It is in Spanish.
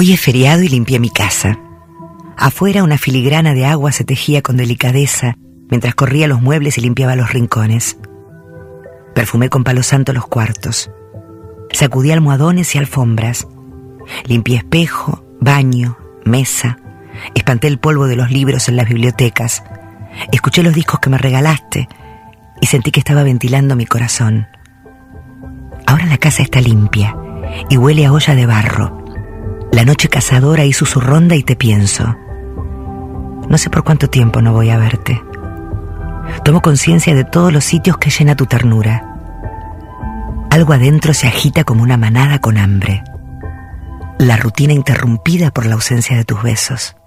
Hoy es feriado y limpié mi casa. Afuera una filigrana de agua se tejía con delicadeza mientras corría los muebles y limpiaba los rincones. Perfumé con palo santo los cuartos. Sacudí almohadones y alfombras. Limpié espejo, baño, mesa. Espanté el polvo de los libros en las bibliotecas. Escuché los discos que me regalaste y sentí que estaba ventilando mi corazón. Ahora la casa está limpia y huele a olla de barro. La noche cazadora hizo su ronda y te pienso. No sé por cuánto tiempo no voy a verte. Tomo conciencia de todos los sitios que llena tu ternura. Algo adentro se agita como una manada con hambre. La rutina interrumpida por la ausencia de tus besos.